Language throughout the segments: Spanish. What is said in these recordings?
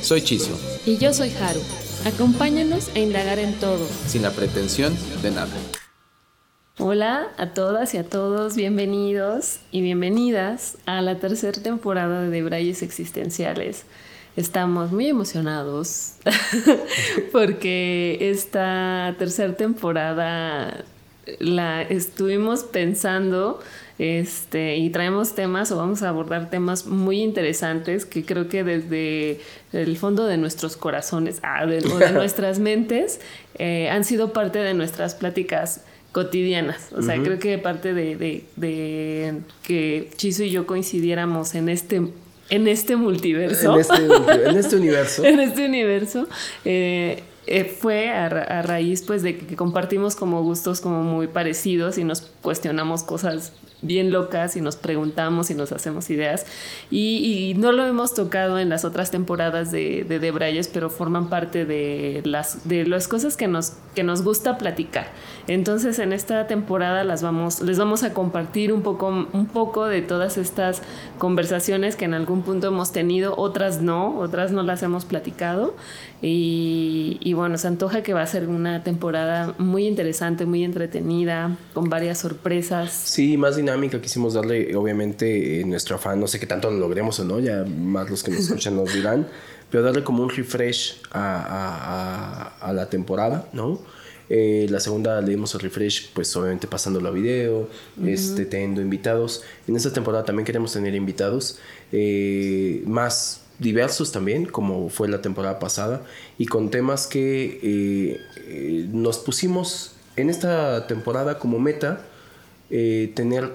Soy Chiso. Y yo soy Haru. Acompáñanos a indagar en todo. Sin la pretensión de nada. Hola a todas y a todos, bienvenidos y bienvenidas a la tercera temporada de Debrayes Existenciales. Estamos muy emocionados porque esta tercera temporada la estuvimos pensando este, y traemos temas o vamos a abordar temas muy interesantes que creo que desde el fondo de nuestros corazones ah, de, o de nuestras mentes eh, han sido parte de nuestras pláticas cotidianas. O sea, creo que parte de, que Chiso y yo coincidiéramos en este en este multiverso. En este, en este universo. en este universo. Eh, eh, fue a, raíz pues de que compartimos como gustos como muy parecidos y nos cuestionamos cosas bien locas y nos preguntamos y nos hacemos ideas. Y, no lo hemos tocado en las otras temporadas de, de Debrayes, pero forman parte de las, de las cosas que nos, que nos gusta platicar. Entonces en esta temporada las vamos, les vamos a compartir un poco, un poco de todas estas conversaciones que en algún punto hemos tenido, otras no, otras no las hemos platicado. Y, y bueno, se antoja que va a ser una temporada muy interesante, muy entretenida, con varias sorpresas. Sí, más dinámica quisimos darle, obviamente, nuestro afán, no sé qué tanto lo logremos o no, ya más los que nos escuchan nos dirán, pero darle como un refresh a, a, a la temporada, ¿no? Eh, la segunda le dimos el refresh, pues obviamente pasándolo a video, este, teniendo invitados. En esta temporada también queremos tener invitados eh, más diversos también, como fue la temporada pasada, y con temas que eh, nos pusimos en esta temporada como meta eh, tener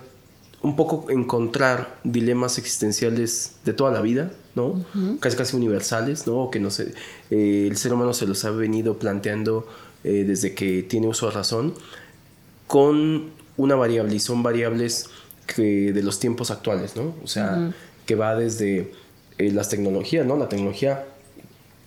un poco encontrar dilemas existenciales de toda la vida, ¿no? Casi casi universales, ¿no? Que no sé, eh, el ser humano se los ha venido planteando eh, desde que tiene uso de razón, con una variable, y son variables que de los tiempos actuales, ¿no? O sea, que va desde las tecnologías, ¿no? La tecnología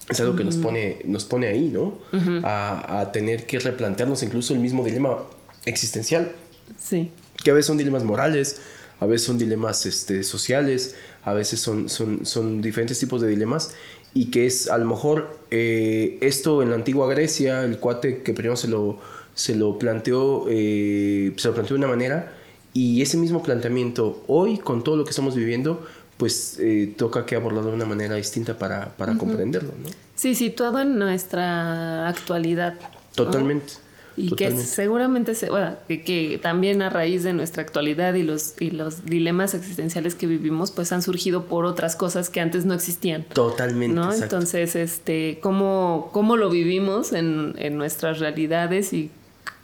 es algo que nos pone, nos pone ahí, ¿no? a, a tener que replantearnos incluso el mismo dilema existencial. Sí. Que a veces son dilemas morales, a veces son dilemas este, sociales, a veces son, son, son diferentes tipos de dilemas y que es a lo mejor eh, esto en la antigua Grecia, el cuate que primero se lo, se lo planteó, eh, se lo planteó de una manera y ese mismo planteamiento hoy con todo lo que estamos viviendo pues eh, toca que abordarlo de una manera distinta para, para comprenderlo, ¿no? Sí, situado en nuestra actualidad. Totalmente. Y que seguramente, se, bueno, que, también a raíz de nuestra actualidad y los, y los dilemas existenciales que vivimos, pues han surgido por otras cosas que antes no existían. Totalmente. ¿no? Entonces, este, ¿cómo, cómo lo vivimos en, en nuestras realidades y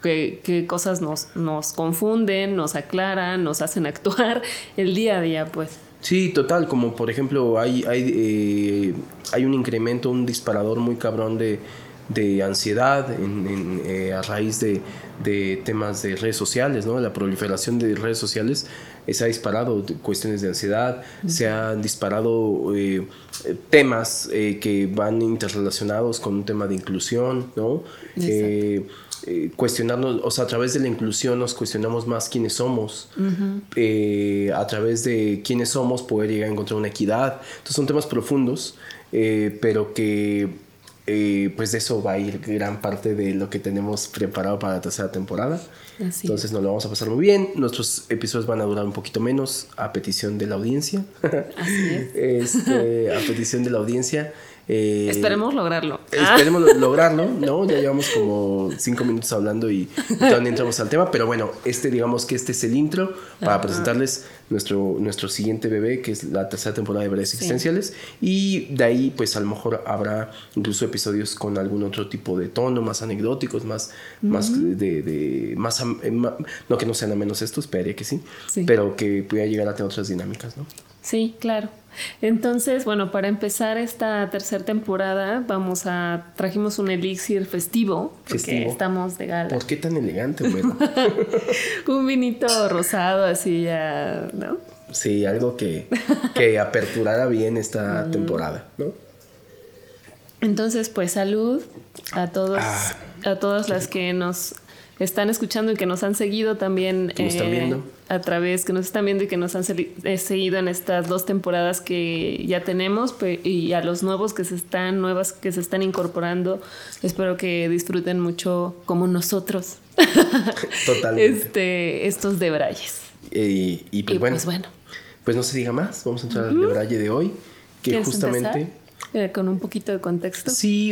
qué, qué, cosas nos, nos confunden, nos aclaran, nos hacen actuar el día a día, pues. Sí, total, como por ejemplo hay, hay, eh, hay un incremento, un disparador muy cabrón de de ansiedad en, eh, a raíz de, de, temas de redes sociales, ¿no? La proliferación de redes sociales eh, se ha disparado cuestiones de ansiedad, se han disparado eh, temas que van interrelacionados con un tema de inclusión, ¿no? Cuestionarnos, o sea, a través de la inclusión nos cuestionamos más quiénes somos, a través de quiénes somos poder llegar a encontrar una equidad. Entonces son temas profundos, pero que eh, pues de eso va a ir gran parte de lo que tenemos preparado para la tercera temporada. Entonces nos lo vamos a pasar muy bien. Nuestros episodios van a durar un poquito menos a petición de la audiencia. Así es. Este, a petición de la audiencia. Eh, esperemos lograrlo. Esperemos lograrlo, ¿no? Ya llevamos como cinco minutos hablando y todavía entramos al tema, pero bueno, este digamos que este es el intro para presentarles nuestro, nuestro siguiente bebé, que es la tercera temporada de Breves Existenciales, y de ahí pues a lo mejor habrá incluso episodios con algún otro tipo de tono, más anecdóticos, más, más de, de más, eh, no que no sean a menos estos, esperaría que sí, pero que pueda llegar a tener otras dinámicas, ¿no? Sí, claro. Entonces, bueno, para empezar esta tercera temporada, vamos a trajimos un elixir festivo, porque estamos de gala. ¿Por qué tan elegante, bueno? un vinito rosado así ya, ¿no? Sí, algo que, que aperturara bien esta temporada, ¿no? Entonces, pues salud a todos, ah, a todas las que nos están escuchando y que nos han seguido también eh, a través, que nos están viendo y que nos han eh, seguido en estas dos temporadas que ya tenemos y a los nuevos que se están, nuevas que se están incorporando, espero que disfruten mucho como nosotros. Totalmente. Este, estos de Brayes. Y, pues, pues, bueno, pues, no se diga más, vamos a entrar al de Braille de hoy, que justamente... Eh, con un poquito de contexto. Sí,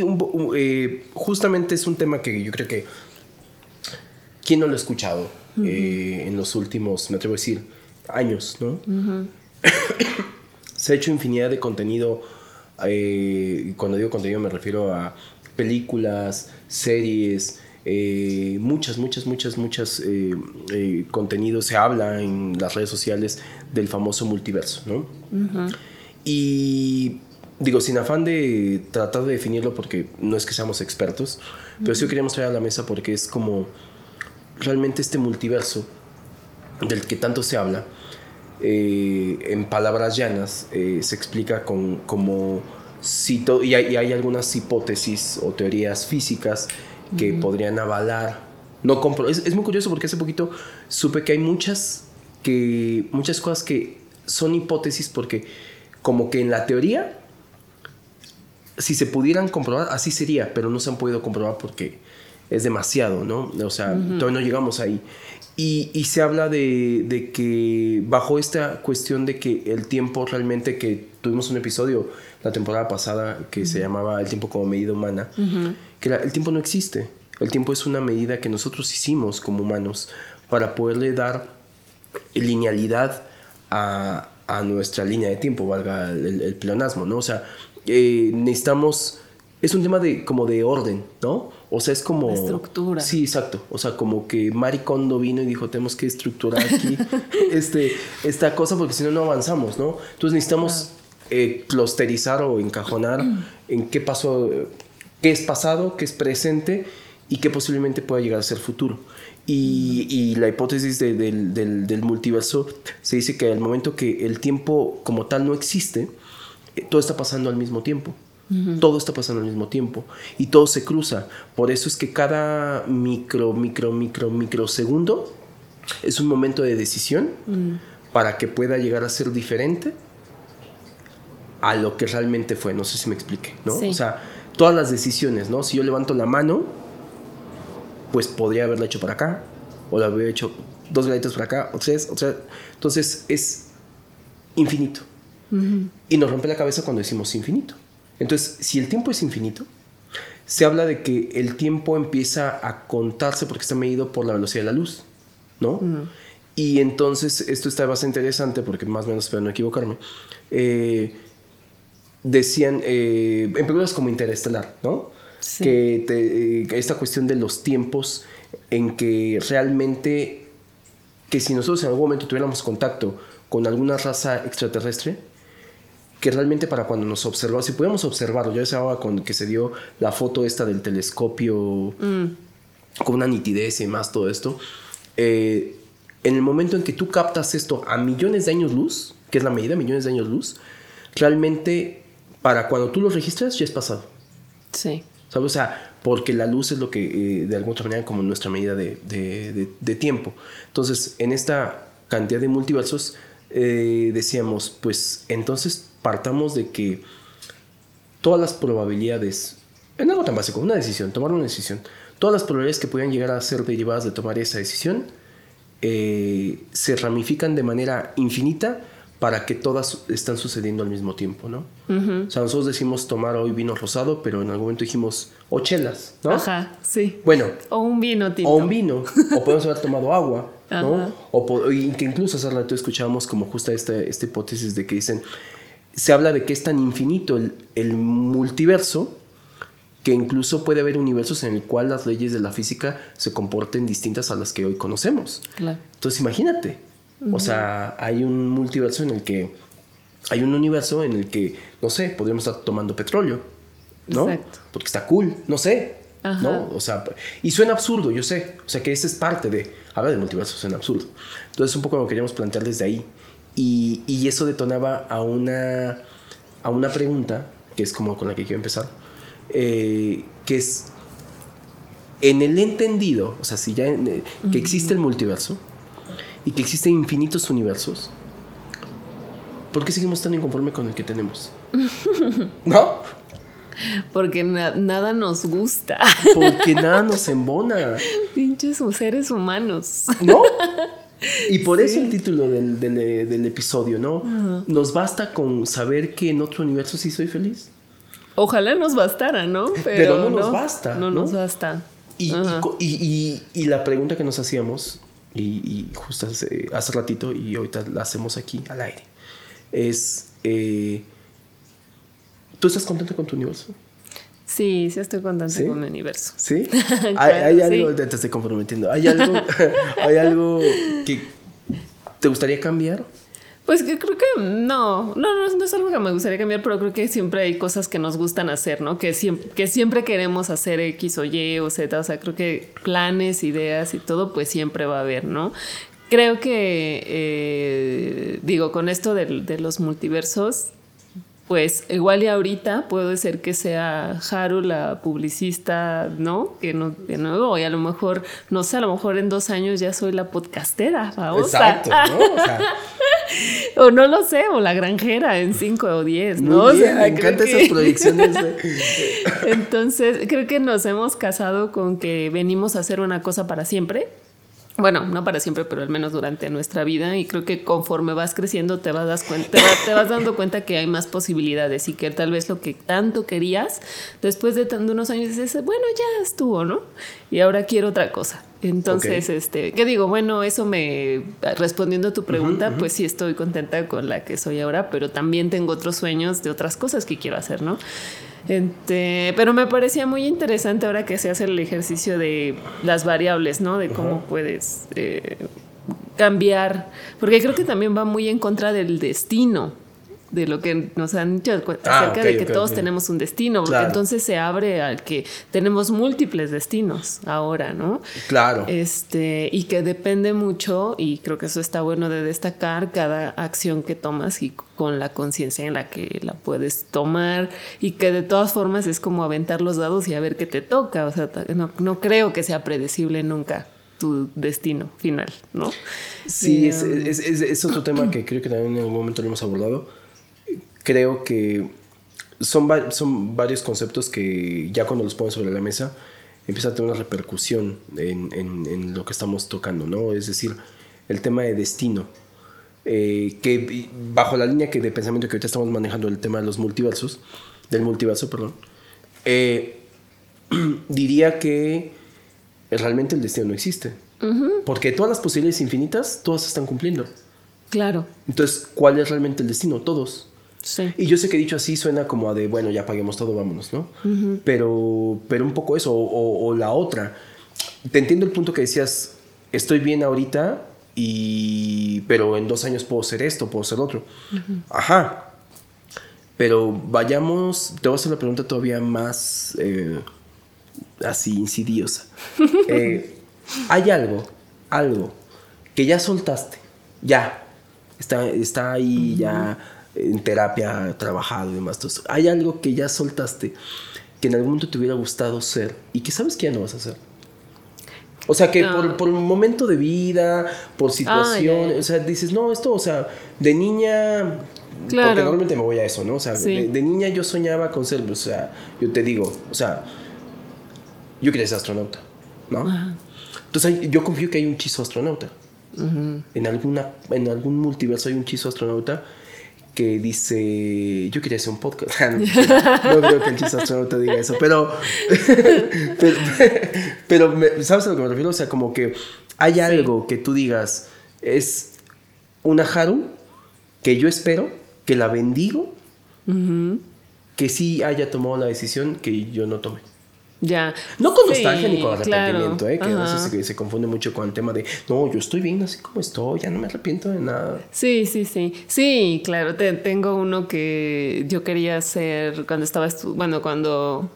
justamente es un tema que yo creo que ¿Quién no lo ha escuchado eh, en los últimos, me atrevo a decir, años, ¿no? Se ha hecho infinidad de contenido. Eh, cuando digo contenido me refiero a películas, series, eh, muchas, muchas, muchas, muchas contenidos. Se habla en las redes sociales del famoso multiverso, ¿no? Y digo, sin afán de tratar de definirlo porque no es que seamos expertos, pero sí queríamos traer a la mesa porque es como realmente este multiverso del que tanto se habla, eh, en palabras llanas, eh, se explica con, como si y, hay, hay, algunas hipótesis o teorías físicas que podrían avalar. No compro, es, es, muy curioso porque hace poquito supe que hay muchas, que, muchas cosas que son hipótesis porque como que en la teoría, si se pudieran comprobar, así sería, pero no se han podido comprobar porque es demasiado, ¿no? O sea, todavía no llegamos ahí. Y, se habla de, que bajo esta cuestión de que el tiempo realmente que tuvimos un episodio la temporada pasada que se llamaba El tiempo como medida humana, que el tiempo no existe. El tiempo es una medida que nosotros hicimos como humanos para poderle dar linealidad a, nuestra línea de tiempo, valga el, pleonasmo, ¿no? O sea, eh, necesitamos... Es un tema de, como de orden, ¿no? O sea, es como... estructura. Sí, exacto. O sea, como que Maricondo vino y dijo, tenemos que estructurar aquí este, esta cosa porque si no, no avanzamos, ¿no? Entonces necesitamos eh, clusterizar o encajonar en qué pasó, qué es pasado, qué es presente y qué posiblemente pueda llegar a ser futuro. Y, la hipótesis del, del, multiverso se dice que al momento que el tiempo como tal no existe, eh, todo está pasando al mismo tiempo. Todo está pasando al mismo tiempo y todo se cruza. Por eso es que cada micro, micro, micro, microsegundo es un momento de decisión mm. para que pueda llegar a ser diferente a lo que realmente fue. No sé si me explique, ¿no? O sea, todas las decisiones, ¿no? Si yo levanto la mano, pues podría haberla hecho para acá, o la habría hecho dos graditos para acá, o tres, o sea, entonces es infinito. Y nos rompe la cabeza cuando decimos infinito. Entonces, si el tiempo es infinito, se habla de que el tiempo empieza a contarse porque está medido por la velocidad de la luz, ¿no? Y entonces, esto está bastante interesante porque más o menos, espero no equivocarme, eh, decían, eh, en películas como Interestelar, ¿no? Que eh, esta cuestión de los tiempos en que realmente, que si nosotros en algún momento tuviéramos contacto con alguna raza extraterrestre, que realmente para cuando nos observó, si podíamos observarlo, yo decía con que se dio la foto esta del telescopio mm. con una nitidez y más todo esto, eh, en el momento en que tú captas esto a millones de años luz, que es la medida, millones de años luz, realmente para cuando tú lo registras ya es pasado. Sí. ¿Sabes? O sea, porque la luz es lo que eh, de alguna otra manera como nuestra medida de, de, de, tiempo. Entonces, en esta cantidad de multiversos, eh, decíamos, pues entonces partamos de que todas las probabilidades, en algo tan básico, una decisión, tomar una decisión, todas las probabilidades que puedan llegar a ser derivadas de tomar esa decisión eh, se ramifican de manera infinita para que todas están sucediendo al mismo tiempo, ¿no? O sea, nosotros decimos tomar hoy vino rosado, pero en algún momento dijimos o chelas, ¿no? Ajá, sí. Bueno. O un vino tinto. O un vino. o podemos haber tomado agua, ¿no? O que incluso hace rato escuchábamos como justa esta, esta hipótesis de que dicen, se habla de que es tan infinito el, multiverso que incluso puede haber universos en el cual las leyes de la física se comporten distintas a las que hoy conocemos. Entonces imagínate, o sea, hay un multiverso en el que hay un universo en el que, no sé, podríamos estar tomando petróleo, ¿no? Exacto. Porque está cool, no sé, Ajá. ¿no? O sea, y suena absurdo, yo sé, o sea, que esa es parte de, hablar del multiverso suena absurdo. Entonces, un poco lo queríamos plantear desde ahí. Y, y eso detonaba a una, a una pregunta, que es como con la que quiero empezar, eh, que es, en el entendido, o sea, si ya en- eh, que existe el multiverso y que existen infinitos universos, ¿por qué seguimos tan inconformes con el que tenemos? ¿No? Porque na- nada nos gusta. Porque nada nos embona, Pinches seres humanos. ¿no? Y por eso el título del, del- del episodio, ¿no? Nos basta con saber que en otro universo sí soy feliz. Ojalá nos bastara, ¿no? Pero no nos basta, No, ¿no? nos basta. Y, y y, y- y la pregunta que nos hacíamos, y, y justo hace, hace ratito, y ahorita la hacemos aquí al aire, es, eh, ¿tú estás contento con tu universo? Sí, sí estoy contenta ¿Sí? con mi universo. ¿Sí? hay, Claro, hay sí. algo, te, te estoy comprometiendo, hay algo, hay algo que te gustaría cambiar. Pues que creo que no, no, no, no es algo que me gustaría cambiar, pero creo que siempre hay cosas que nos gustan hacer, ¿no? Que siempre, que siempre queremos hacer X o Y o Z, o sea, creo que planes, ideas y todo, pues siempre va a haber, ¿no? Creo que, eh, digo, con esto del- de, los multiversos, pues igual y ahorita puede ser que sea Haru la publicista, ¿no? Que no, de nuevo, y a lo mejor, no sé, a lo mejor en dos años ya soy la podcastera, famosa. Exacto, ¿no? O sea, O no lo sé, o la granjera en 5 o 10, muy ¿no? O bien, sea, me encantan que- esas proyecciones. Entonces, creo que nos hemos casado con que venimos a hacer una cosa para siempre. Bueno, no para siempre, pero al menos durante nuestra vida. Y creo que conforme vas creciendo te vas, das cuen- te va- te vas dando cuenta que hay más posibilidades y que tal vez lo que tanto querías, después de de unos años dices, bueno, ya estuvo, ¿no? Y ahora quiero otra cosa. Entonces, Ok. este, ¿qué digo? Bueno, eso me, respondiendo a tu pregunta, pues sí estoy contenta con la que soy ahora, pero también tengo otros sueños de otras cosas que quiero hacer, ¿no? Este, pero me parecía muy interesante ahora que se hace el ejercicio de las variables, ¿no? De cómo puedes eh, cambiar, porque creo que también va muy en contra del destino, de lo que nos han dicho Ah, acerca de que todos tenemos un destino, porque Claro. entonces se abre al que tenemos múltiples destinos ahora, ¿no? Claro. Este, y que depende mucho, y creo que eso está bueno de destacar, cada acción que tomas y con la conciencia en la que la puedes tomar, y que de todas formas es como aventar los dados y a ver qué te toca. O sea, no, no creo que sea predecible nunca tu destino final, ¿no? Sí, Eh, es, es- es- es otro tema que creo que también en algún momento lo hemos abordado. Creo que son, va- son varios conceptos que ya cuando los pones sobre la mesa empieza a tener una repercusión en, en- en lo que estamos tocando, ¿no? Es decir, el tema de destino. eh, que bajo la línea que de pensamiento que ahorita estamos manejando el tema de los multiversos, del multiverso, perdón, eh, diría que realmente el destino no existe. Porque todas las posibilidades infinitas, todas se están cumpliendo. Claro, Entonces, ¿cuál es realmente el destino? Todos. Sí. Y yo sé que dicho así suena como a de, bueno, ya paguemos todo, vámonos, ¿no? pero, pero un poco eso, o, o- o la otra. Te entiendo el punto que decías, estoy bien ahorita, y, pero en dos años puedo ser esto, puedo ser otro. Ajá. Pero vayamos, te voy a hacer la pregunta todavía más eh, así insidiosa. Eh, Hay algo, algo que ya soltaste, ya, está, está ahí ya en terapia, trabajado y demás. Entonces, hay algo que ya soltaste que en algún momento te hubiera gustado ser y que sabes que ya no vas a hacer. O sea, que Ah. por, por un momento de vida, por situación, ya, ya. o sea, dices, no, esto, o sea, de niña, Claro. porque normalmente me voy a eso, ¿no? O sea, Sí. de, de niña yo soñaba con ser, o sea, yo te digo, o sea, yo quería ser astronauta, ¿no? Entonces hay- yo confío que hay un chizo astronauta. en, alguna, en algún multiverso hay un chizo astronauta que dice, yo quería hacer un podcast. no creo que el chizo astronauta diga eso, pero, pero, ¿sabes a lo que me refiero? O sea, como que hay algo que tú digas, es una Haru que yo espero, que la bendigo, que sí haya tomado la decisión que yo no tomé. Ya. No con Sí, nostalgia ni con claro. arrepentimiento, ¿eh? que a veces se, se confunde mucho con el tema de, no, yo estoy bien así como estoy, ya no me arrepiento de nada. Sí, sí, sí. Sí, claro, te- tengo uno que yo quería hacer cuando estaba, bueno, cuando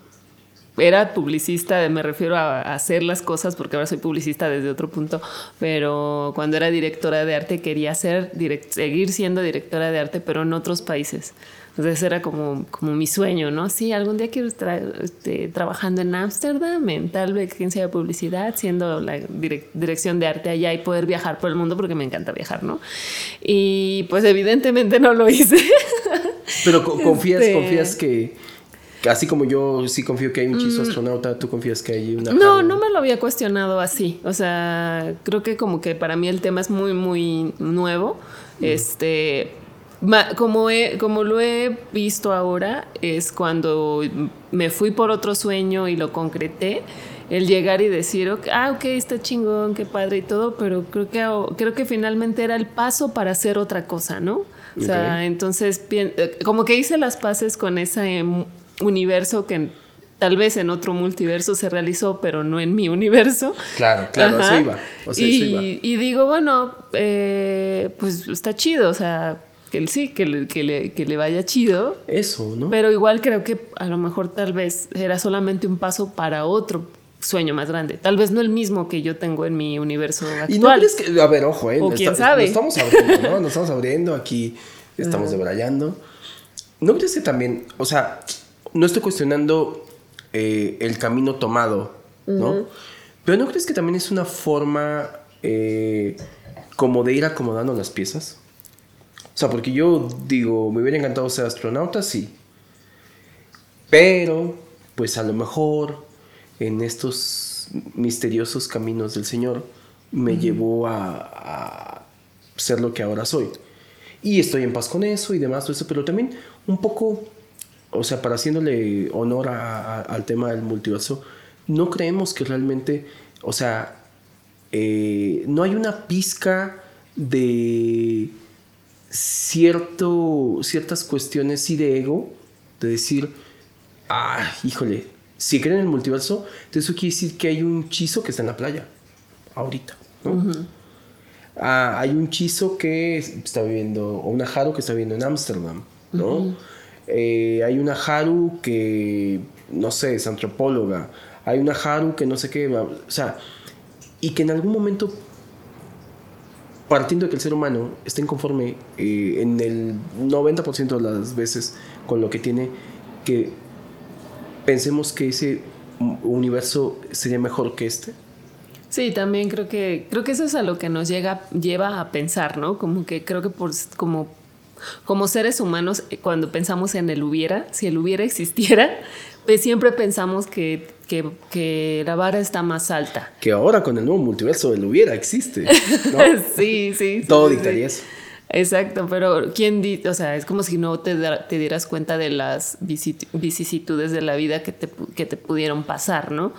era publicista, me refiero a, a hacer las cosas, porque ahora soy publicista desde otro punto, pero cuando era directora de arte quería ser, direct- seguir siendo directora de arte, pero en otros países. Entonces era como, como mi sueño, ¿no? Sí, algún día quiero estar este, trabajando en Ámsterdam, en tal agencia de publicidad, siendo la direc- dirección de arte allá y poder viajar por el mundo porque me encanta viajar, ¿no? Y pues evidentemente no lo hice. Pero co- confías, Este- confías que, que así como yo sí confío que hay un chizo astronauta, tú confías que hay una... Mm. No, no me lo había cuestionado así. O sea, creo que como que para mí el tema es muy, muy nuevo. Este, ma- como, he- como lo he visto ahora, es cuando me fui por otro sueño y lo concreté. El llegar y decir, ok, ah, ok, está chingón, qué padre y todo, pero creo que, creo que finalmente era el paso para hacer otra cosa, ¿no? O sea, entonces, eh, como que hice las paces con ese universo que tal vez en otro multiverso se realizó, pero no en mi universo. Claro, claro, Ajá. eso iba. O sea, y, eso iba. y digo, bueno, eh, pues está chido, o sea, que él sí, que le, que le, que le vaya chido, Eso, ¿no? pero igual creo que a lo mejor tal vez era solamente un paso para otro sueño más grande. Tal vez no el mismo que yo tengo en mi universo actual. Y no crees que, a ver, ojo, ¿eh? O quién está- sabe. Nos estamos abriendo, ¿no? Nos estamos abriendo aquí, estamos debrayando. ¿No crees que también, o sea, no estoy cuestionando eh, el camino tomado, ¿no? Pero ¿no crees que también es una forma eh, como de ir acomodando las piezas? O sea, porque yo digo, me hubiera encantado ser astronauta, sí. Pero, pues a lo mejor en estos misteriosos caminos del Señor me llevó a, a ser lo que ahora soy. Y estoy en paz con eso y demás, todo eso, pero también un poco, o sea, para haciéndole honor a- a- al tema del multiverso, no creemos que realmente, o sea, eh, no hay una pizca de cierto, ciertas cuestiones sí de ego, de decir, ah, híjole, si creen en el multiverso, entonces eso quiere decir que hay un chizo que está en la playa, ahorita, ¿no? Ah, hay un chizo que está viviendo, o una Haru que está viviendo en Ámsterdam, ¿no? Eh, hay una Haru que, no sé, es antropóloga. Hay una Haru que no sé qué, o sea, y que en algún momento, partiendo de que el ser humano está inconforme eh, en el 90% de las veces con lo que tiene, que pensemos que ese universo sería mejor que este. Sí, también creo que creo que eso es a lo que nos lleva a pensar, ¿no? Como que creo que por como como seres humanos eh, cuando pensamos en el hubiera, si el hubiera existiera, pues siempre pensamos que, que, que la vara está más alta. Que ahora con el nuevo multiverso del hubiera existe. ¿no? sí, sí. Todo sí, dictaría sí. eso. Exacto, pero ¿quién di o sea, es como si no te, te dieras cuenta de las vicisitudes de la vida que te, que te pudieron pasar, ¿no?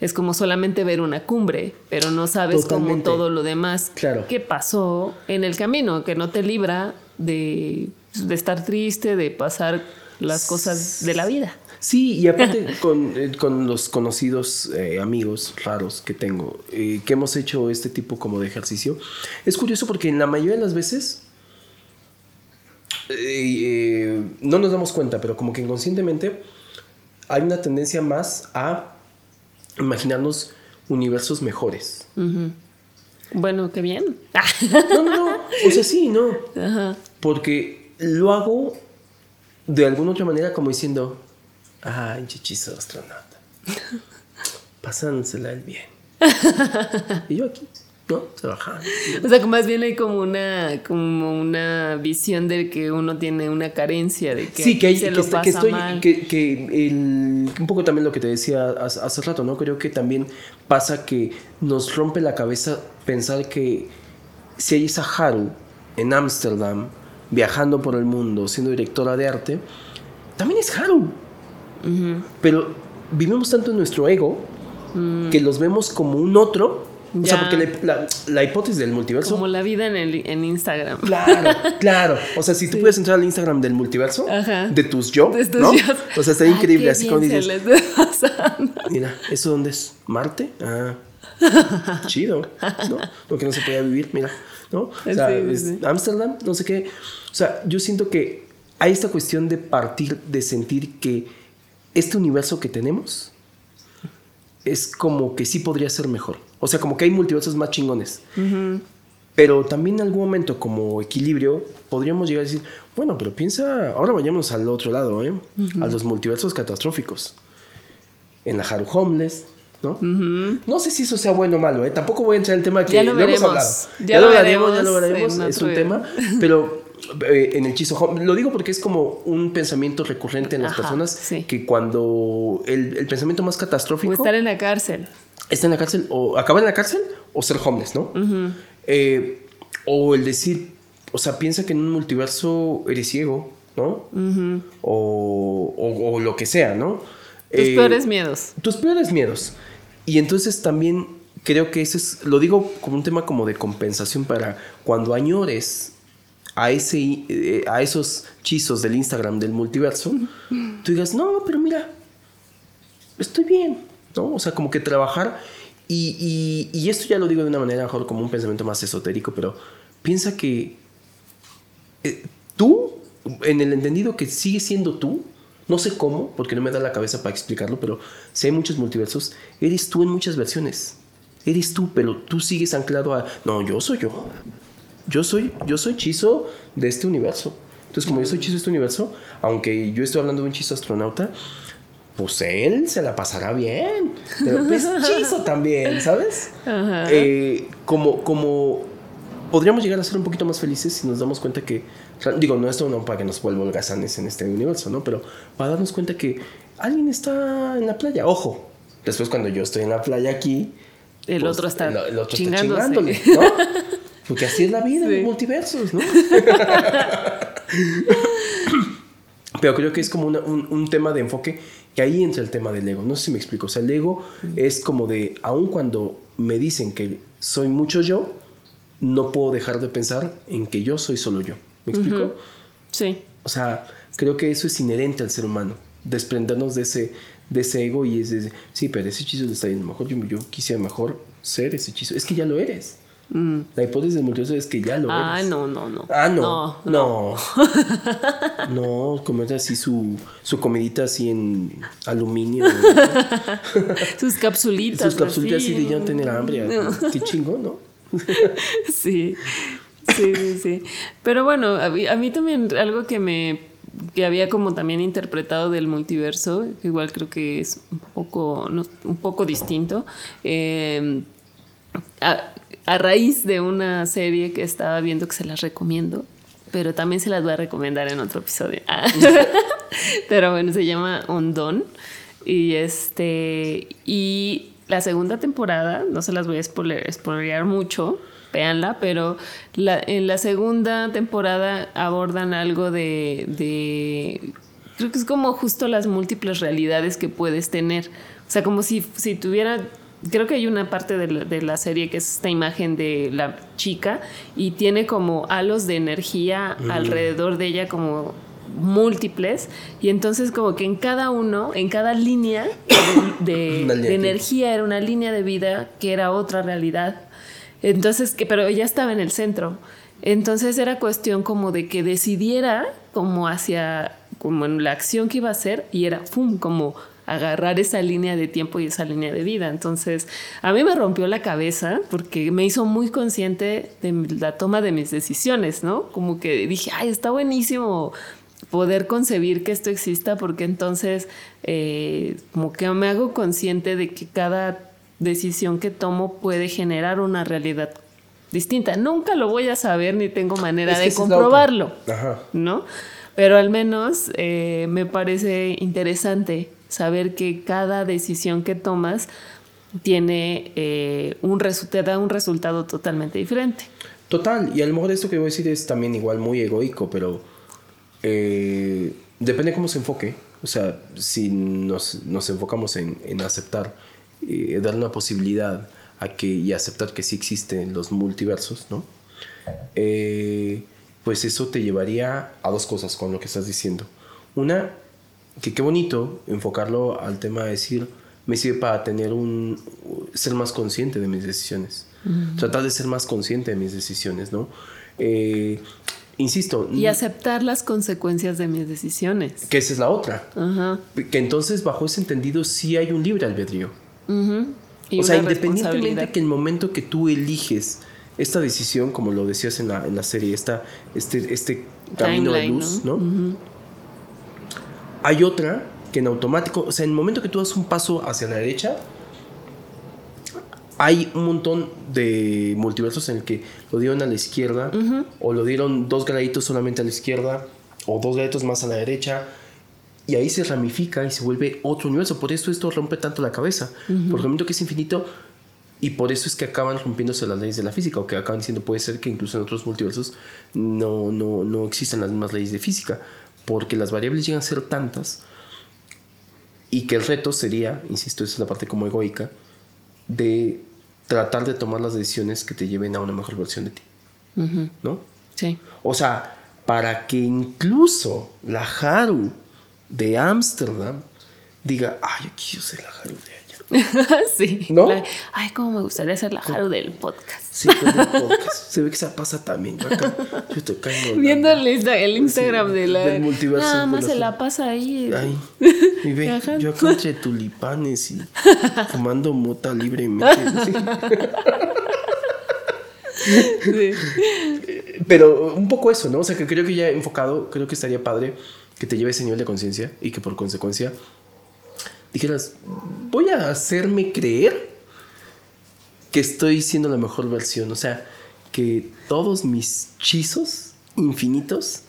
Es como solamente ver una cumbre, pero no sabes como Totalmente. todo lo demás Claro. que pasó en el camino, que no te libra de, de estar triste, de pasar las cosas de la vida. Sí, y aparte con, eh, con los conocidos eh, amigos raros que tengo, eh, que hemos hecho este tipo como de ejercicio, es curioso porque en la mayoría de las veces no nos damos cuenta, pero como que inconscientemente hay una tendencia más a imaginarnos universos mejores. Bueno, qué bien. No, no, no, o sea, sí, no. Ajá. Porque lo hago de alguna otra manera como diciendo, ay, chichizo astronauta, pasándosela el bien. y yo aquí, ¿no? Trabajando. O sea, que más bien hay como una, como una visión de que uno tiene una carencia, de que, sí, que, hay, se que, lo est- pasa que estoy, mal. que, que el- un poco también lo que te decía hace, hace rato, ¿no? Creo que también pasa que nos rompe la cabeza pensar que si hay esa Haru en Ámsterdam, viajando por el mundo, siendo directora de arte, también es Haru. Pero vivimos tanto en nuestro ego Mm. que los vemos como un otro O sea, porque la, la- la hipótesis del multiverso. Como la vida en, el, en Instagram. Claro, claro. O sea, si tú puedes entrar al Instagram del multiverso, Ajá. de tus yo, De estos ¿no? días. O sea, Ay, increíble. Así como dices, está mira, ¿eso dónde es? ¿Marte? Ah, chido, ¿no? Lo que no se podía vivir, mira, ¿no? O sea, Sí, sí, es sí. Ámsterdam, no sé qué. O sea, yo siento que hay esta cuestión de partir, de sentir que este universo que tenemos es como que sí podría ser mejor. O sea, como que hay multiversos más chingones. Pero también en algún momento, como equilibrio, podríamos llegar a decir, bueno, pero piensa, ahora vayamos al otro lado, ¿eh? A los multiversos catastróficos. En la Haru Homeless, ¿no? No sé si eso sea bueno o malo, ¿eh? Tampoco voy a entrar en el tema que Ya lo hemos veremos. hablado. Ya Ya, lo lo veremos, ya lo veremos veremos. Es un tema, pero en el home- lo digo porque es como un pensamiento recurrente en las Ajá, personas sí. que cuando el, el pensamiento más catastrófico O estar en la cárcel. está en la cárcel o acabar en la cárcel o ser homeless, ¿no? Eh, o el decir, o sea, piensa que en un multiverso eres ciego, ¿no? o, o- o lo que sea, ¿no? Tus Eh, peores miedos. tus peores miedos. Y entonces también creo que ese es, lo digo como un tema como de compensación para cuando añores a, ese, eh, a esos chizos del Instagram del multiverso, tú digas, no, pero mira, estoy bien, ¿no? O sea, como que trabajar, y, y- y esto ya lo digo de una manera mejor como un pensamiento más esotérico, pero piensa que eh, tú, en el entendido que sigues siendo tú, no sé cómo, porque no me da la cabeza para explicarlo, pero si hay muchos multiversos, eres tú en muchas versiones. Eres tú, pero tú sigues anclado a, no, yo soy yo. Yo soy, yo soy chizo de este universo. Entonces, como yo soy chizo de este universo, aunque yo estoy hablando de un chizo astronauta, pues él se la pasará bien. Pero pues chizo también, ¿sabes? Eh, como, como podríamos llegar a ser un poquito más felices si nos damos cuenta que, digo, no esto no para que nos vuelva holgazanes en este universo, ¿no? Pero para darnos cuenta que alguien está en la playa. Ojo, después cuando yo estoy en la playa aquí, El pues, otro está el, el otro está chingándose. chingándole, ¿no? Porque así es la vida en Sí. los multiversos, ¿no? Pero creo que es como una- un, un tema de enfoque que ahí entra el tema del ego. No sé si me explico. O sea, el ego es como de, aun cuando me dicen que soy mucho yo, no puedo dejar de pensar en que yo soy solo yo. ¿Me explico? Sí. O sea, creo que eso es inherente al ser humano. Desprendernos de ese, de ese ego y es de, sí, pero ese hechizo le está yendo mejor. Yo, yo quisiera mejor ser ese hechizo. Es que ya lo eres. La hipótesis del multiverso es que ya lo Ah, eres. no, no, no. Ah, no. No, No. No, comer así su, su comidita así en aluminio. Sus capsulitas. Sus capsulitas así así. de ya no tener hambre. Qué chingón, ¿no? Sí, sí, sí, sí. Pero bueno, a mí, a mí también algo que me que había como también interpretado del multiverso, que igual creo que es un poco, no, un poco distinto, eh, a, a raíz de una serie que estaba viendo que se las recomiendo, pero también se las voy a recomendar en otro episodio. Ah. pero bueno, se llama Ondón. Y este. Y la segunda temporada, no se las voy a spoiler, mucho, véanla, pero en la segunda temporada abordan algo de, de. Creo que es como justo las múltiples realidades que puedes tener. O sea, como si, si tuviera. Creo que hay una parte de la, de la serie que es esta imagen de la chica y tiene como halos de energía alrededor de ella, como múltiples y entonces como que en cada uno, en cada de, línea de de energía era una línea de vida que era otra realidad. Entonces, que, pero ella estaba en el centro. Entonces era cuestión como de que decidiera como hacia, como en la acción que iba a hacer y era, ¡fum!, como agarrar esa línea de tiempo y esa línea de vida. Entonces, a mí me rompió la cabeza porque me hizo muy consciente de la toma de mis decisiones, ¿no? Como que dije, ay, está buenísimo poder concebir que esto exista porque entonces eh, como que me hago consciente de que cada decisión que tomo puede generar una realidad distinta. Nunca lo voy a saber ni tengo manera Es que de comprobarlo. Ajá. ¿no? Pero al menos eh, me parece interesante saber que cada decisión que tomas tiene eh, un te da un resultado totalmente diferente. Total, y a lo mejor esto que voy a decir es también igual muy egoico, pero eh, depende cómo se enfoque. O sea, si nos, nos enfocamos en, en aceptar, eh, dar una posibilidad a que, y aceptar que sí existen los multiversos, ¿no? Eh, pues eso te llevaría a dos cosas con lo que estás diciendo. Una, que qué bonito enfocarlo al tema de decir, me sirve para tener un, ser más consciente de mis decisiones. Tratar de ser más consciente de mis decisiones, ¿no? Eh, insisto. Y aceptar las consecuencias de mis decisiones. Que esa es la otra. Que entonces, bajo ese entendido, sí hay un libre albedrío. o sea, independientemente que el momento que tú eliges esta decisión, como lo decías en la, en la serie, esta, este, este camino de luz, ¿no? Hay otra que en automático, o sea, en el momento que tú das un paso hacia la derecha, hay un montón de multiversos en el que lo dieron a la izquierda, o lo dieron dos graditos solamente a la izquierda, o dos graditos más a la derecha, y ahí se ramifica y se vuelve otro universo. Por eso esto rompe tanto la cabeza, porque el momento que es infinito, y por eso es que acaban rompiéndose las leyes de la física, o que acaban diciendo puede ser que incluso en otros multiversos no, no, no existen las mismas leyes de física, porque las variables llegan a ser tantas y que el reto sería, insisto, esa es la parte como egoica, de tratar de tomar las decisiones que te lleven a una mejor versión de ti. ¿No? Sí. O sea, para que incluso la Haru de Ámsterdam diga, ay, yo quiero ser la Haru de sí. ¿No? ay, cómo me gustaría ser la Haru del podcast. Sí, del podcast. Se ve que se pasa también. Yo, estoy cayendo. Viendo el, el Instagram de la. Del multiverso. Nada más se la pasa ahí. Ay. Y ve, yo acá entre tulipanes y fumando mota libremente. Sí. Pero un poco eso, ¿no? O sea, que creo que ya enfocado, creo que estaría padre que te lleve ese nivel de conciencia y que por consecuencia dijeras, voy a hacerme creer que estoy siendo la mejor versión. O sea, que todos mis hechizos infinitos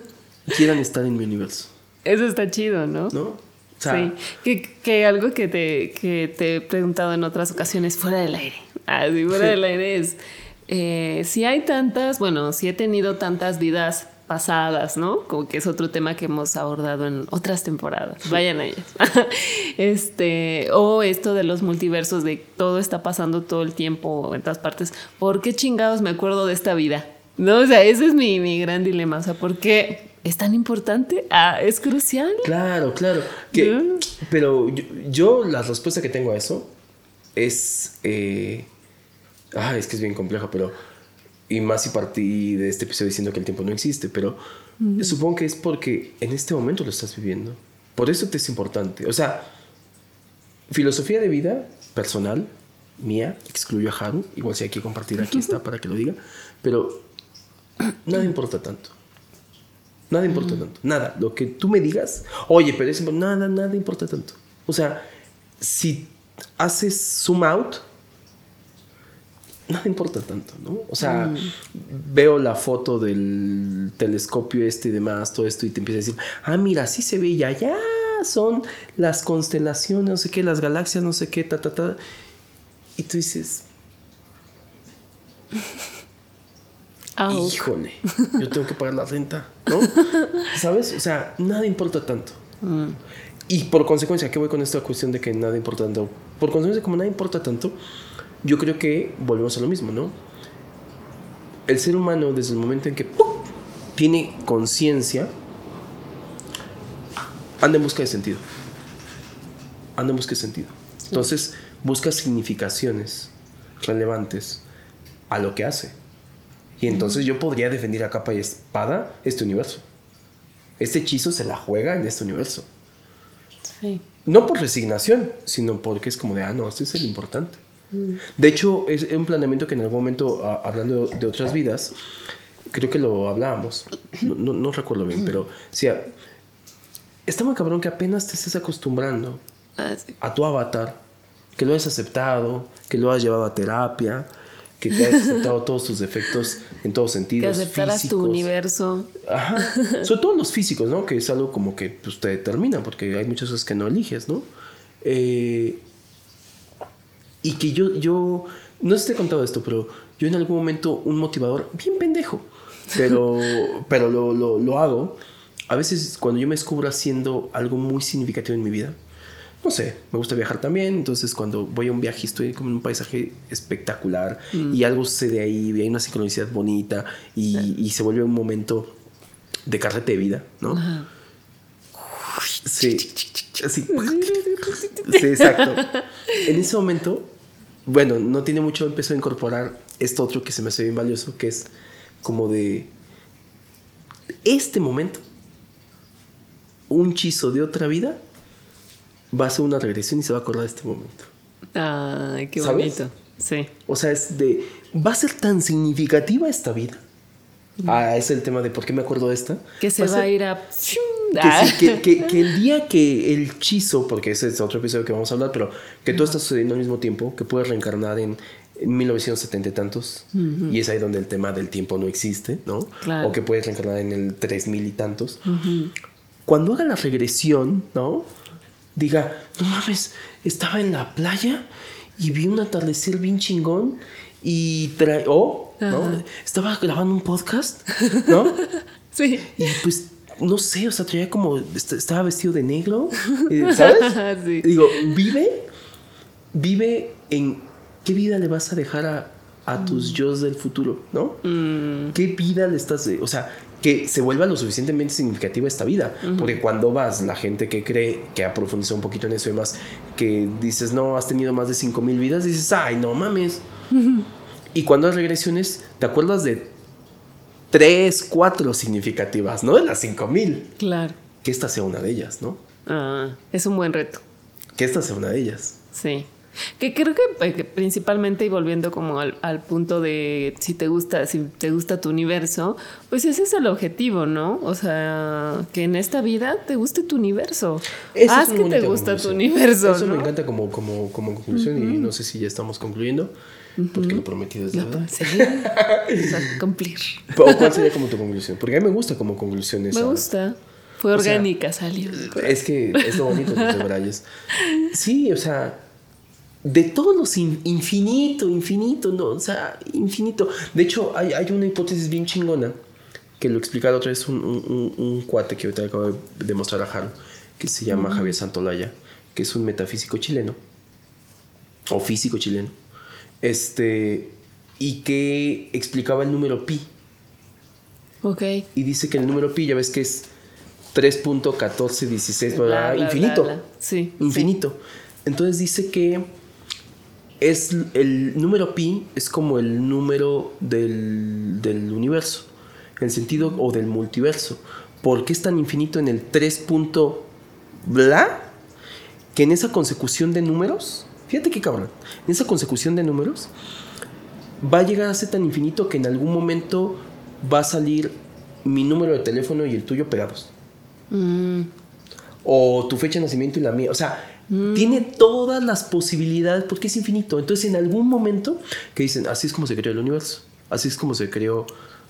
quieran estar en mi universo. Eso está chido, ¿no? ¿No? sí, que, que, algo que te, que te he preguntado en otras ocasiones fuera del aire. Ah, sí, fuera del aire es, eh, si hay tantas, bueno, si he tenido tantas vidas pasadas, ¿no? Como que es otro tema que hemos abordado en otras temporadas. Vayan a ellas. este, o esto de los multiversos, de todo está pasando todo el tiempo en todas partes. ¿Por qué chingados me acuerdo de esta vida? No, o sea, ese es mi, mi gran dilema. O sea, ¿por qué es tan importante? Ah, es crucial. Claro, claro. Que, Pero yo, la respuesta que tengo a eso es. Eh, ah, es que es bien complejo, pero y más si partí de este episodio diciendo que el tiempo no existe, pero supongo que es porque en este momento lo estás viviendo. Por eso te es importante. O sea, filosofía de vida personal, mía, excluyo a Haru, igual si hay que compartir aquí está para que lo diga, pero nada importa tanto. Nada importa tanto. Nada. Lo que tú me digas, oye, pero es nada, nada importa tanto. O sea, si haces zoom out, nada importa tanto, ¿no? O sea, mm. veo la foto del telescopio este y demás, todo esto, y te empieza a decir, ah, mira, así se ve ya, ya son las constelaciones, no sé qué, las galaxias, no sé qué, ta, ta, ta. Y tú dices, híjole, yo tengo que pagar la renta, ¿no? ¿Sabes? O sea, nada importa tanto. Mm. Y por consecuencia, ¿qué voy con esta cuestión de que nada importa tanto? Por consecuencia, como nada importa tanto, yo creo que volvemos a lo mismo, ¿no? El ser humano, desde el momento en que tiene conciencia, anda en busca de sentido. Anda en busca de sentido. Entonces, busca significaciones relevantes a lo que hace. Y entonces yo podría defender a capa y espada este universo. Este hechizo se la juega en este universo. Sí. No por resignación, sino porque es como de, ah, no, este es el importante. De hecho, es un planeamiento que en algún momento, hablando de otras vidas, creo que lo hablábamos, no, no, recuerdo bien, pero decía, está muy cabrón que apenas te estés acostumbrando ah, a tu avatar, que lo hayas aceptado, que lo hayas llevado a terapia, que te hayas aceptado todos tus defectos en todos sentidos. Que aceptaras tu universo. Ajá. Sobre todo los físicos, ¿no? Que es algo como que pues, te determina, porque hay muchas cosas que no eliges, ¿no? Eh, y que yo, yo, no sé si te he contado esto, pero yo en algún momento un motivador bien pendejo, pero, pero lo, lo, lo hago. A veces cuando yo me descubro haciendo algo muy significativo en mi vida, no sé, me gusta viajar también, entonces cuando voy a un viaje estoy como en un paisaje espectacular Mm. y algo sucede ahí, hay una sincronicidad bonita y, y se vuelve un momento de carrete de vida, ¿no? Ajá. Sí, así. Sí, exacto. En ese momento, bueno, no tiene mucho, empezó a incorporar esto otro que se me hace bien valioso, que es como de este momento, un chizo de otra vida va a hacer una regresión y se va a acordar de este momento. Ay, qué ¿Sabes? bonito. Sí. O sea, es de, va a ser tan significativa esta vida. Ah, es el tema de por qué me acuerdo de esta. Que se va, ser- a ir a. que, Ah. sí, que, que- que el día que el chizo, porque ese es otro episodio que vamos a hablar, pero que todo está sucediendo al mismo tiempo, que puedes reencarnar en, en 1970 y tantos, y es ahí donde el tema del tiempo no existe, ¿no? Claro. O que puedes reencarnar en el 3000 y tantos. Cuando haga la regresión, ¿no? Diga, no mames, estaba en la playa y vi un atardecer bien chingón y tra o, ¿no? Estaba grabando un podcast, ¿no? Sí. Y pues, no sé, o sea, traía como, est- estaba vestido de negro, eh, ¿sabes? Sí. Digo, vive, vive en qué vida le vas a dejar a, a tus yo del futuro, ¿no? Mm, ¿Qué vida le estás, o sea, que se vuelva lo suficientemente significativa esta vida? Porque cuando vas, la gente que cree, que ha profundizado un poquito en eso y más, que dices, no, has tenido más de 5000 vidas, dices, ay, no mames. Y cuando hay regresiones, te acuerdas de tres, cuatro significativas, no de las 5000. claro. Que esta sea una de ellas, ¿no? Ah, es un buen reto. Que esta sea una de ellas. Sí. Que creo que, eh, principalmente y volviendo como al, al punto de si te gusta, si te gusta tu universo, pues ese es el objetivo, ¿no? O sea, que en esta vida te guste tu universo. Haz es que te gusta tu universo. Eso ¿no? me encanta como, como, como conclusión y no sé si ya estamos concluyendo, porque lo prometido es. O sea, cumplir. ¿O cuál sería como tu conclusión? Porque a mí me gusta como conclusión esa. Me gusta. Fue O sea, orgánica, salió. Es que es lo bonito de los Brayes. Sí, o sea, de todos los in- infinito, infinito, no, o sea, infinito. De hecho, hay, hay una hipótesis bien chingona que lo explicaba otra vez un, un, un- un cuate que ahorita acabo de demostrar a Jaro, que se llama Javier Santolaya, que es un metafísico chileno, o físico chileno, este, y que explicaba el número pi. Ok. Y dice que el número pi, ya ves que es 3.1416, bla, bla, infinito. bla. Sí, Infinito. Entonces dice que es el número pi es como el número del, del universo, en el sentido o del multiverso. ¿Por qué es tan infinito en el 3. punto bla? Que en esa consecución de números, fíjate qué cabrón, en esa consecución de números va a llegar a ser tan infinito que en algún momento va a salir mi número de teléfono y el tuyo pegados. Mm, O tu fecha de nacimiento y la mía. O sea, tiene todas las posibilidades porque es infinito. Entonces, en algún momento que dicen, así es como se creó el universo. Así es como se creó.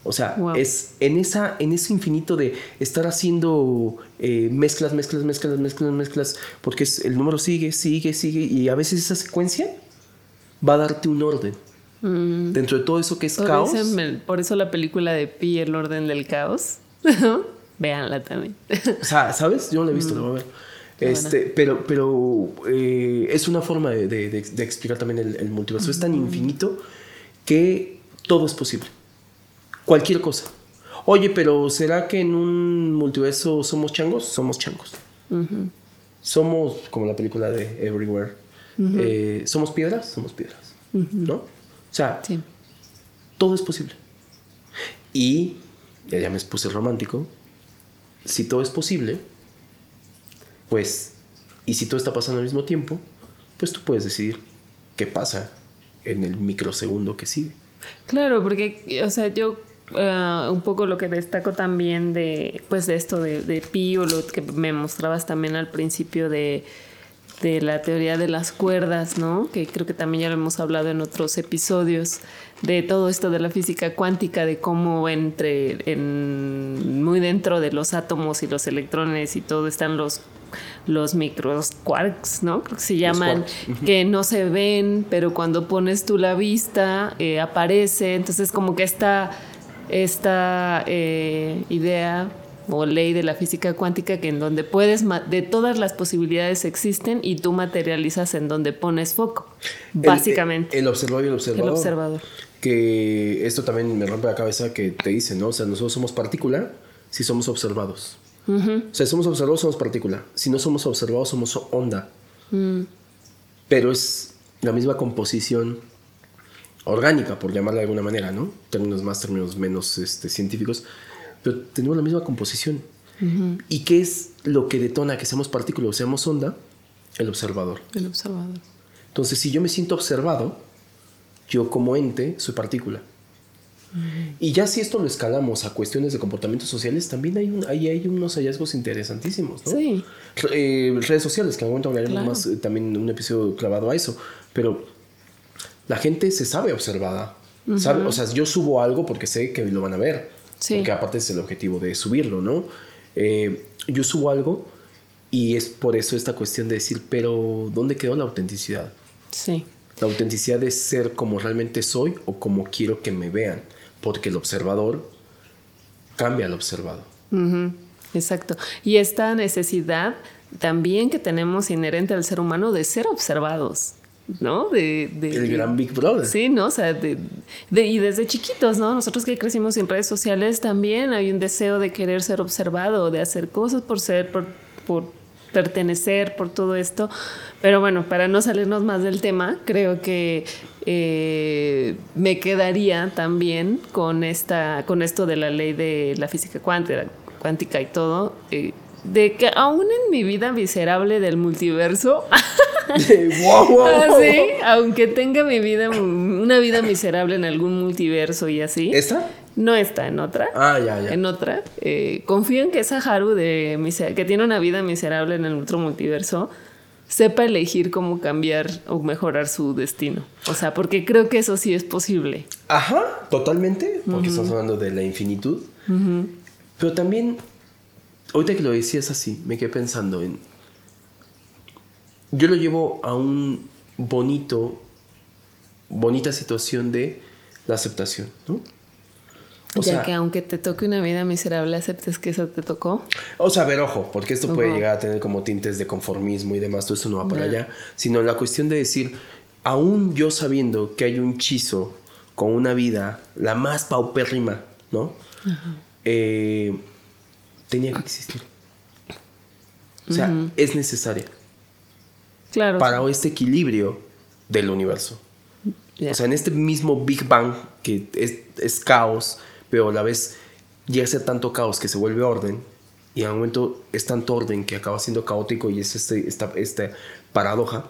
O sea, Wow. es en, esa, en ese infinito de estar haciendo eh, mezclas, mezclas, mezclas, mezclas, mezclas, porque es, el número sigue, sigue, sigue, y a veces esa secuencia va a darte un orden. mm. Dentro de todo eso que es Por caos. eso, me- por eso la película de Pi, el orden del caos. Véanla también. O sea, ¿sabes? Yo no la he visto, la voy a ver. Este, pero pero eh, es una forma de, de- de- explicar también el, el multiverso. Es tan infinito que todo es posible. Cualquier cosa. Oye, pero ¿será que en un multiverso somos changos? Somos changos. Somos, como la película de Everywhere, eh, ¿somos piedras? Somos piedras. ¿No? O sea, Sí. todo es posible. Y, ya, ya me puse romántico, si todo es posible, pues, y si todo está pasando al mismo tiempo, pues tú puedes decidir qué pasa en el microsegundo que sigue. Claro, porque, o sea, yo ah, un poco lo que destaco también de, pues, de esto de, de Pi o lo que me mostrabas también al principio de, de la teoría de las cuerdas, ¿no? Que creo que también ya lo hemos hablado en otros episodios de todo esto de la física cuántica, de cómo entre, en, muy dentro de los átomos y los electrones y todo están los los micros quarks, ¿no? Creo que se llaman, que no se ven, pero cuando pones tú la vista eh, aparece. Entonces como que esta, esta eh, idea o ley de la física cuántica que en donde puedes, de todas las posibilidades existen y tú materializas en donde pones foco, básicamente. El, observador y el observador. El observador. Que esto también me rompe la cabeza que te dice, ¿no? O sea, nosotros somos partícula si somos observados. O sea, si somos observados, somos partícula. Si no somos observados, somos onda. Mm. Pero es la misma composición orgánica, por llamarla de alguna manera, ¿no? Términos más, términos menos este, científicos pero tenemos la misma composición. ¿Y qué es lo que detona que seamos partículas o seamos onda? El observador. El observador. Entonces, si yo me siento observado, yo como ente soy partícula. Y ya si esto lo escalamos a cuestiones de comportamientos sociales, también hay, un, hay, unos hallazgos interesantísimos, ¿no? Sí. Eh, redes sociales, que en algún momento hablaremos más, eh, también un episodio clavado a eso, pero la gente se sabe observada. sabe, o sea, yo subo algo porque sé que lo van a ver. Porque aparte es el objetivo de subirlo, ¿no? Eh, yo subo algo y es por eso esta cuestión de decir, pero ¿dónde quedó la autenticidad? Sí. La autenticidad de ser como realmente soy o como quiero que me vean. Porque el observador cambia al observado. Exacto. Y esta necesidad también que tenemos inherente al ser humano de ser observados. ¿No? De, el gran Big Brother. Sí, ¿no? O sea, de, y desde chiquitos, ¿no? Nosotros que crecimos en redes sociales también hay un deseo de querer ser observado, de hacer cosas por ser, por, por pertenecer, por todo esto. Pero bueno, para no salirnos más del tema, creo que eh, me quedaría también con, esta, con esto de la ley de la física cuántica, cuántica y todo. Eh, de que aún en mi vida miserable del multiverso, ah, aunque tenga mi vida, una vida miserable en algún multiverso y así. ¿Esta? No está en otra. Ah, ya, ya. En otra. Eh, confío en que esa Haru de que tiene una vida miserable en el otro multiverso sepa elegir cómo cambiar o mejorar su destino. O sea, porque creo que eso sí es posible. Ajá, totalmente, porque estamos hablando de la infinitud. Pero también ahorita que lo decías así, me quedé pensando en... Yo lo llevo a un bonito, bonita situación de la aceptación, ¿no? O ya sea, que aunque te toque una vida miserable, aceptes que eso te tocó. O sea, a ver, ojo, porque esto puede llegar a tener como tintes de conformismo y demás, todo eso no va para allá, sino la cuestión de decir, aún yo sabiendo que hay un chizo con una vida la más paupérrima, ¿no? Eh, tenía que existir. O sea, es necesaria. Claro. Para este equilibrio del universo. O sea, en este mismo Big Bang, que es, caos, pero a la vez llega a ser tanto caos que se vuelve orden, y un momento es tanto orden que acaba siendo caótico y es este, esta, esta paradoja,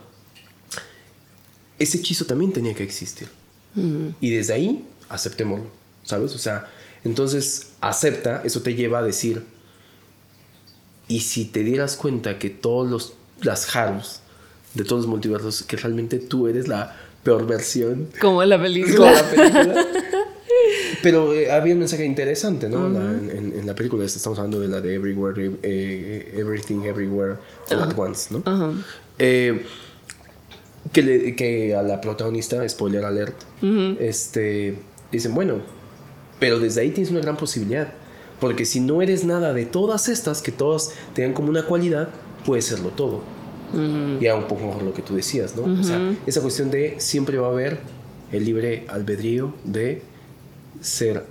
ese hechizo también tenía que existir. Y desde ahí, aceptémoslo, ¿sabes? O sea, entonces acepta, eso te lleva a decir, y si te dieras cuenta que todos los las Harus de todos los multiversos, que realmente tú eres la peor versión. Como en la película. Pero eh, había un mensaje interesante, ¿no? en, la película estamos hablando de la de Everywhere, eh, Everything Everywhere All at Once, ¿no? Eh, que, que, a la protagonista, spoiler alert, este, dicen, bueno, pero desde ahí tienes una gran posibilidad porque si no eres nada de todas estas, que todas tengan como una cualidad, puede serlo todo. Y a un poco mejor lo que tú decías, ¿no? O sea, esa cuestión de siempre va a haber el libre albedrío de ser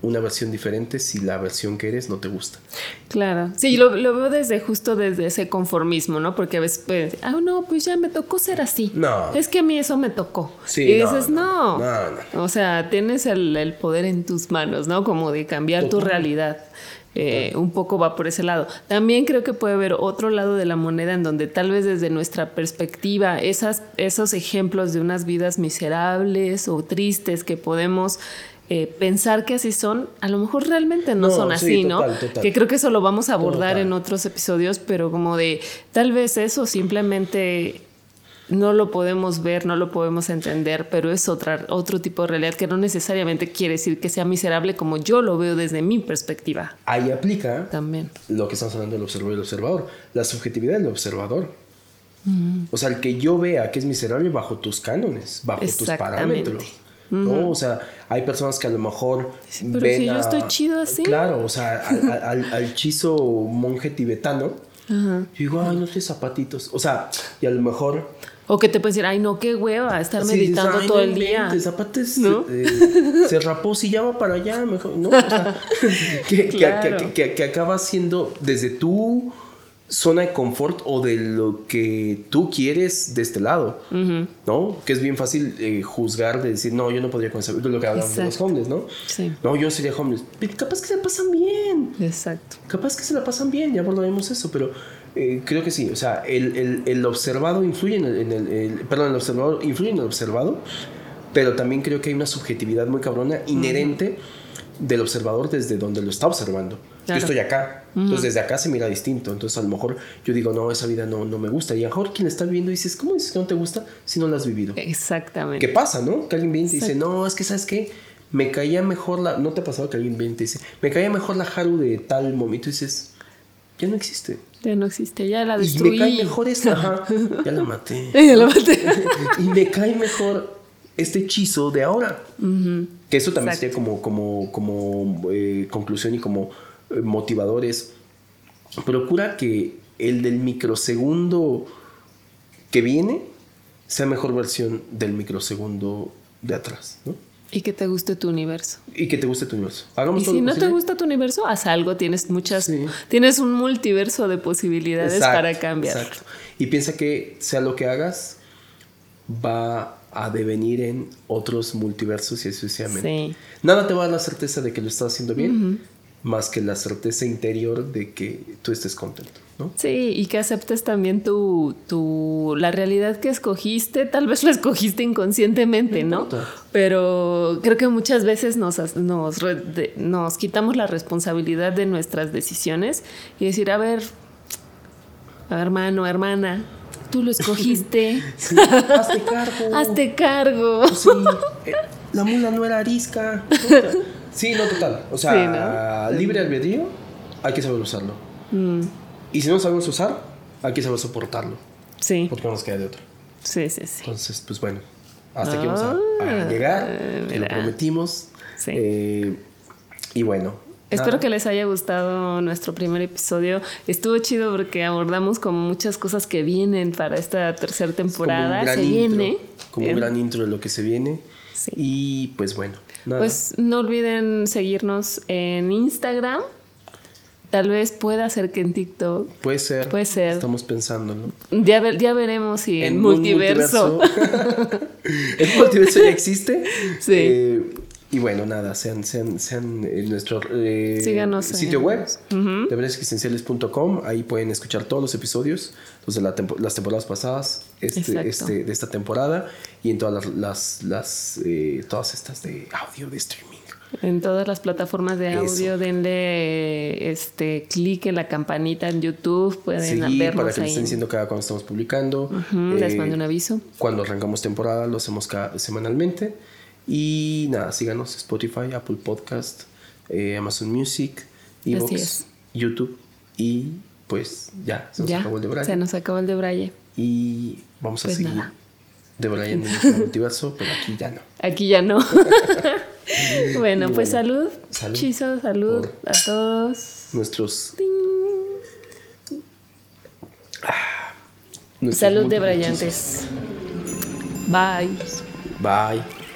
una versión diferente si la versión que eres no te gusta. Claro, sí, lo, lo veo desde justo desde ese conformismo, ¿no? Porque a veces puedes decir, ah, no, pues ya me tocó ser así. No. Es que a mí eso me tocó. Sí, y dices, no. No, no. O sea, tienes el, el, poder en tus manos, ¿no? Como de cambiar tu realidad. Eh, un poco va por ese lado. También creo que puede haber otro lado de la moneda en donde tal vez desde nuestra perspectiva, esas, esos ejemplos de unas vidas miserables o tristes que podemos eh, pensar que así son, a lo mejor realmente no, son así, ¿no? Que creo que eso lo vamos a abordar en otros episodios, pero como de tal vez eso simplemente no lo podemos ver, no lo podemos entender, pero es otra, otro tipo de realidad que no necesariamente quiere decir que sea miserable como yo lo veo desde mi perspectiva. Ahí aplica también lo que estamos hablando del observador y el observador, la subjetividad del observador. O sea, el que yo vea que es miserable bajo tus cánones, bajo tus parámetros. ¿No? O sea, hay personas que a lo mejor pero si yo estoy chido así. Claro, o sea, al, al, al chizo monje tibetano, yo digo, ay, no sé zapatitos. O sea, y a lo mejor... O que te pueden decir, ay, no, qué hueva, estar meditando todo el día. Zapatos, ¿no? Eh, se rapó, si ya va para allá, mejor, ¿no? O sea, que, que, que, que, acaba siendo desde tu zona de confort o de lo que tú quieres de este lado, ¿no? Que es bien fácil eh, juzgar, de decir, no, yo no podría conocer, lo que hablamos de los homeless, ¿no? Sí. No, yo sería homeless. capaz que se la pasan bien. Exacto. Capaz que se la pasan bien, ya hablaremos eso, pero eh, creo que sí, o sea, el, el, el observado influye en el, en el, perdón, el observador influye en el observado, pero también creo que hay una subjetividad muy cabrona inherente del observador desde donde lo está observando. Yo estoy acá, entonces desde acá se mira distinto, entonces a lo mejor yo digo, no, esa vida no, no me gusta, y a lo mejor quien está viviendo dices, ¿cómo dices que no te gusta si no la has vivido? Exactamente. ¿Qué pasa, no? Que alguien viene y dice, no, es que, ¿sabes qué? Me caía mejor la... ¿No te ha pasado que alguien viene y te dice, me caía mejor la Haru de tal momento? Y dices, ya no existe. Ya no existe, ya la destruí. Y me cae mejor esta, ajá, ya la maté. ya la maté. y me cae mejor este hechizo de ahora. Que eso también sería como, como, como eh, conclusión y como motivadores. Procura que el del microsegundo que viene sea mejor versión del microsegundo de atrás, ¿no? Y que te guste tu universo. Y que te guste tu universo. Hagamos y si no te gusta tu universo, haz algo. Tienes muchas. Tienes un multiverso de posibilidades para cambiar. Exacto. Y piensa que sea lo que hagas, va a devenir en otros multiversos y sucesivamente. Nada te va a dar la certeza de que lo estás haciendo bien, más que la certeza interior de que tú estés contento. ¿no? Sí, y que aceptes también tu, tu, la realidad que escogiste, tal vez la escogiste inconscientemente, ¿no? Pero creo que muchas veces nos, nos, nos quitamos la responsabilidad de nuestras decisiones y decir, a ver, hermano, hermana, Tú lo escogiste. hazte cargo. Hazte cargo. Sí, eh, la mula no era arisca. Sí, no, total. O sea, libre albedrío, hay que saber usarlo. Mm. Y si no sabemos usar, hay que saber soportarlo. Sí. Porque no nos queda de otro. Sí, sí, sí. Entonces, pues bueno, hasta aquí vamos a, ah, llegar. Te lo prometimos. Sí. Eh, y bueno, Espero que les haya gustado nuestro primer episodio. Estuvo chido porque abordamos como muchas cosas que vienen para esta tercera temporada. Se viene. Como un gran intro de lo que se viene. Y pues bueno. Pues no olviden seguirnos en Instagram. Tal vez pueda ser que en TikTok. Puede ser. Puede ser. Estamos pensando, ¿no? Ya, ya veremos si en, multiverso. multiverso. ¿El multiverso ya existe? Sí. Eh, y bueno, nada, sean, sean, sean en nuestro eh, sitio web, uh ahí pueden escuchar todos los episodios, los de las temporadas pasadas, este, este, de esta temporada, y en todas las, las, eh, todas estas de audio, de streaming. En todas las plataformas de audio, denle este clic en la campanita en YouTube, pueden Seguir para que les estén diciendo cada cuando estamos publicando. les mando un aviso. Cuando arrancamos temporada, lo hacemos cada, semanalmente. Y nada, síganos Spotify, Apple Podcast, eh, Amazon Music, Evox, YouTube y pues ya, se nos acabó el de Braille. Se nos acabó el de Braille. Y vamos a pues seguir de Braille en el multiverso, pero aquí ya no. Aquí ya no. bueno, pues salud. Salud. Chizo, salud a todos. Nuestros... Ah, salud de brillantes. Bye. Bye.